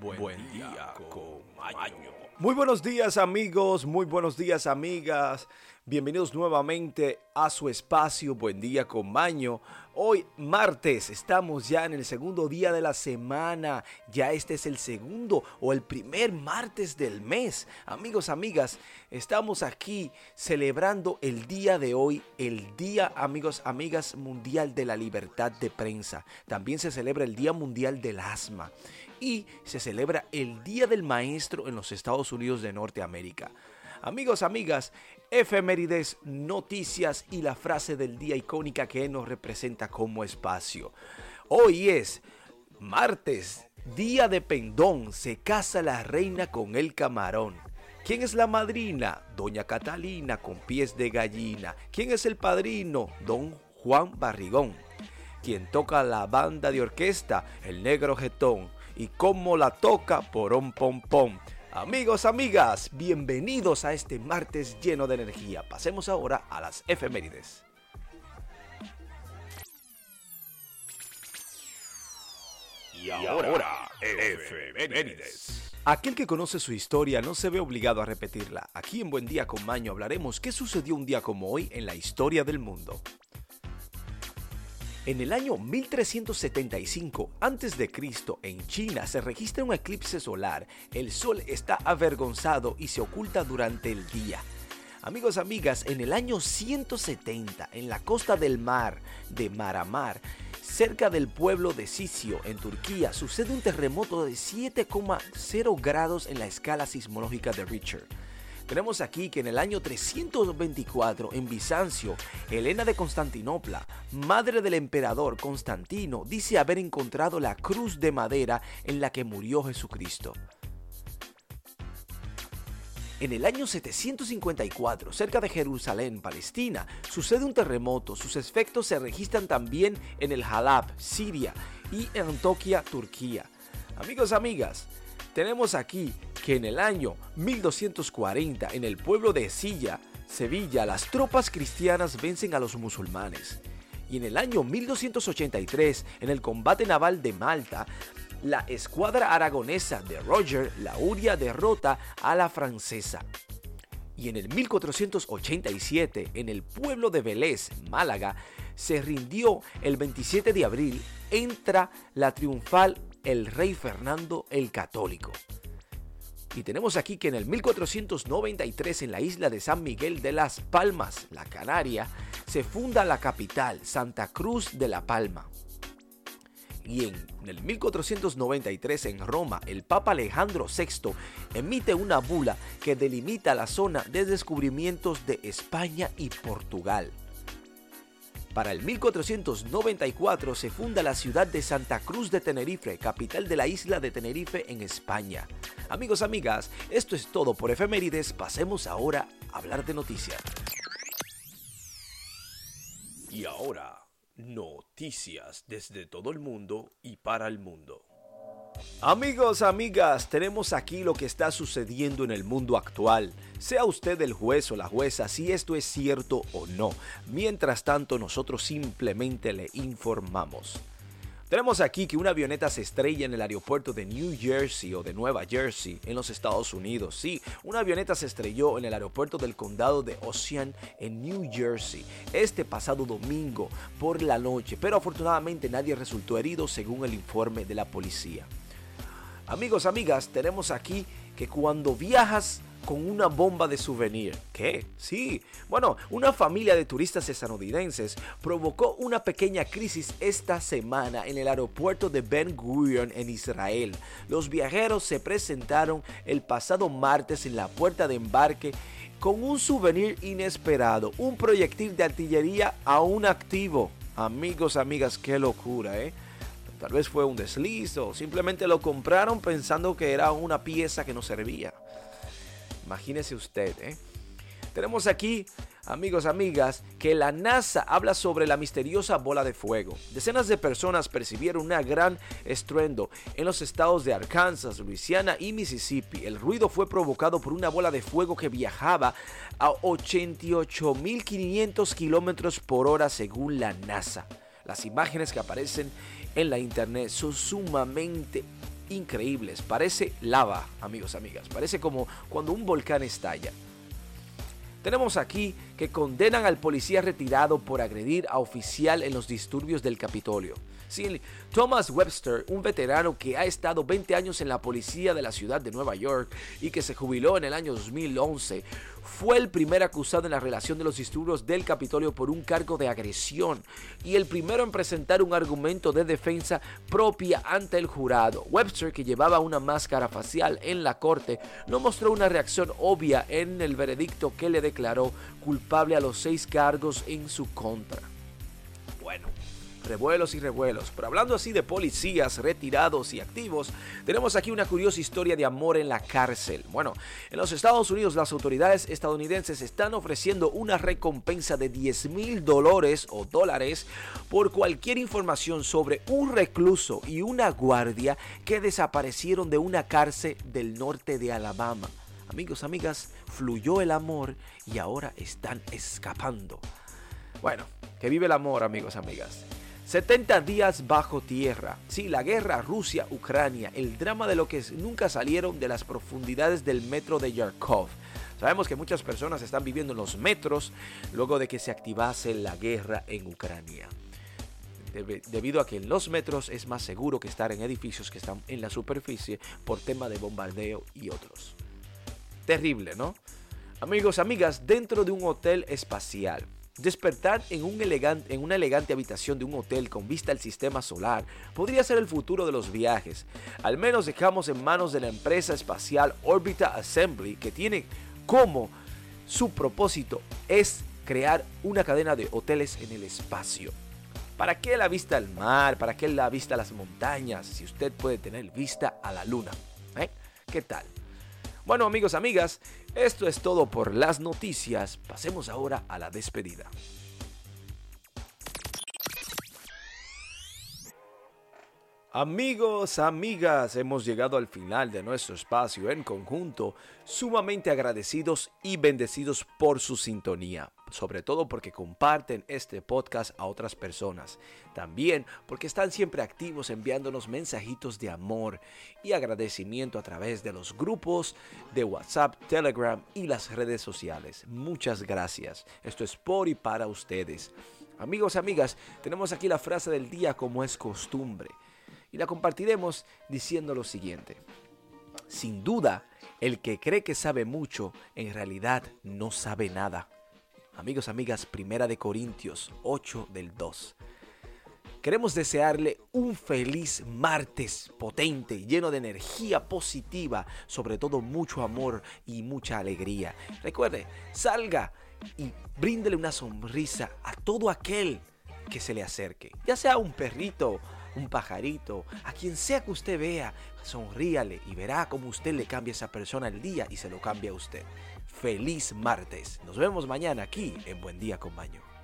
Buen, día, con Maño. Muy buenos días amigos, muy buenos días amigas. Bienvenidos nuevamente a su espacio Buen día con Maño. Hoy martes estamos ya en el segundo día de la semana. Ya este es el segundo o el primer martes del mes. Amigos, amigas, estamos aquí celebrando el día de hoy, el Día, amigos, amigas, Mundial de la Libertad de Prensa. También se celebra el Día Mundial del Asma y se celebra el Día del Maestro en los Estados Unidos de Norteamérica. Amigos, amigas, efemérides, noticias y la frase del día icónica que nos representa como espacio. Hoy es martes, día de pendón, se casa la reina con el camarón. ¿Quién es la madrina? Doña Catalina con pies de gallina. ¿Quién es el padrino? Don Juan Barrigón. ¿Quién toca la banda de orquesta? El negro jetón y cómo la toca por un pom pom. Amigos, amigas, bienvenidos a este martes lleno de energía. Pasemos ahora a las efemérides. Y ahora, efemérides. Aquel que conoce su historia no se ve obligado a repetirla. Aquí en Buen Día con Maño hablaremos qué sucedió un día como hoy en la historia del mundo. En el año 1375 a.C., en China se registra un eclipse solar. El sol está avergonzado y se oculta durante el día. Amigos, amigas, en el año 170, en la costa del mar de Maramar, cerca del pueblo de Sisio, en Turquía, sucede un terremoto de 7,0 grados en la escala sismológica de Richter. Tenemos aquí que en el año 324 en Bizancio, Helena de Constantinopla, madre del emperador Constantino, dice haber encontrado la cruz de madera en la que murió Jesucristo. En el año 754, cerca de Jerusalén, Palestina, sucede un terremoto. Sus efectos se registran también en el Halab, Siria, y en Antoquia, Turquía. Amigos, amigas, tenemos aquí que en el año 1240 en el pueblo de Silla, Sevilla, las tropas cristianas vencen a los musulmanes. Y en el año 1283, en el combate naval de Malta, la escuadra aragonesa de Roger Lauria derrota a la francesa. Y en el 1487, en el pueblo de Vélez, Málaga, se rindió el 27 de abril, entra la triunfal el rey Fernando el Católico. Y tenemos aquí que en el 1493 en la isla de San Miguel de las Palmas, la Canaria, se funda la capital, Santa Cruz de la Palma. Y en el 1493 en Roma, el Papa Alejandro VI emite una bula que delimita la zona de descubrimientos de España y Portugal. Para el 1494 se funda la ciudad de Santa Cruz de Tenerife, capital de la isla de Tenerife en España. Amigos, amigas, esto es todo por efemérides. Pasemos ahora a hablar de noticias. Y ahora, noticias desde todo el mundo y para el mundo. Amigos, amigas, tenemos aquí lo que está sucediendo en el mundo actual. Sea usted el juez o la jueza si esto es cierto o no. Mientras tanto, nosotros simplemente le informamos. Tenemos aquí que una avioneta se estrella en el aeropuerto de New Jersey o de Nueva Jersey en los Estados Unidos. Sí, una avioneta se estrelló en el aeropuerto del condado de Ocean en New Jersey este pasado domingo por la noche, pero afortunadamente nadie resultó herido según el informe de la policía. Amigos, amigas, tenemos aquí que cuando viajas con una bomba de souvenir. ¿Qué? Sí. Bueno, una familia de turistas estadounidenses provocó una pequeña crisis esta semana en el aeropuerto de Ben Gurion en Israel. Los viajeros se presentaron el pasado martes en la puerta de embarque con un souvenir inesperado, un proyectil de artillería aún activo. Amigos, amigas, qué locura, ¿eh? Tal vez fue un desliz o simplemente lo compraron pensando que era una pieza que no servía. Imagínese usted, ¿eh? Tenemos aquí, amigos, amigas, que la NASA habla sobre la misteriosa bola de fuego. Decenas de personas percibieron una gran estruendo en los estados de Arkansas, Louisiana y Mississippi. El ruido fue provocado por una bola de fuego que viajaba a 88.500 kilómetros por hora según la NASA. Las imágenes que aparecen en la internet son sumamente increíbles. Parece lava, amigos, amigas. Parece como cuando un volcán estalla. Tenemos aquí que condenan al policía retirado por agredir a oficial en los disturbios del Capitolio. Sí, Thomas Webster, un veterano que ha estado 20 años en la policía de la ciudad de Nueva York y que se jubiló en el año 2011, fue el primer acusado en la relación de los disturbios del Capitolio por un cargo de agresión y el primero en presentar un argumento de defensa propia ante el jurado. Webster, que llevaba una máscara facial en la corte, no mostró una reacción obvia en el veredicto que le declaró culpable a los seis cargos en su contra. Revuelos y revuelos. Pero hablando así de policías retirados y activos, tenemos aquí una curiosa historia de amor en la cárcel. Bueno, en los Estados Unidos las autoridades estadounidenses están ofreciendo una recompensa de 10 mil dólares o dólares por cualquier información sobre un recluso y una guardia que desaparecieron de una cárcel del norte de Alabama. Amigos, amigas, fluyó el amor y ahora están escapando. Bueno, que vive el amor, amigos, amigas. 70 días bajo tierra. Sí, la guerra Rusia-Ucrania, el drama de lo que nunca salieron de las profundidades del metro de Yarkov. Sabemos que muchas personas están viviendo en los metros luego de que se activase la guerra en Ucrania. debido a que en los metros es más seguro que estar en edificios que están en la superficie por tema de bombardeo y otros. Terrible, ¿no? Amigos, amigas, dentro de un hotel espacial, Despertar en, un elegante, en una elegante habitación de un hotel con vista al sistema solar podría ser el futuro de los viajes. Al menos dejamos en manos de la empresa espacial Orbita Assembly que tiene como su propósito es crear una cadena de hoteles en el espacio. ¿Para qué la vista al mar? ¿Para qué la vista a las montañas? Si usted puede tener vista a la luna. ¿Eh? ¿Qué tal? Bueno amigos, amigas, esto es todo por las noticias. Pasemos ahora a la despedida. Amigos, amigas, hemos llegado al final de nuestro espacio en conjunto, sumamente agradecidos y bendecidos por su sintonía, sobre todo porque comparten este podcast a otras personas, también porque están siempre activos enviándonos mensajitos de amor y agradecimiento a través de los grupos de WhatsApp, Telegram y las redes sociales. Muchas gracias, esto es por y para ustedes. Amigos, amigas, tenemos aquí la frase del día como es costumbre y la compartiremos diciendo lo siguiente. Sin duda, el que cree que sabe mucho, en realidad no sabe nada. Amigos, amigas, Primera de Corintios 8 del 2. Queremos desearle un feliz martes potente, lleno de energía positiva, sobre todo mucho amor y mucha alegría. Recuerde, salga y bríndele una sonrisa a todo aquel que se le acerque, ya sea un perrito, un pajarito, a quien sea que usted vea, sonríale y verá cómo usted le cambia a esa persona el día y se lo cambia a usted. Feliz martes. Nos vemos mañana aquí en Buen Día con Baño.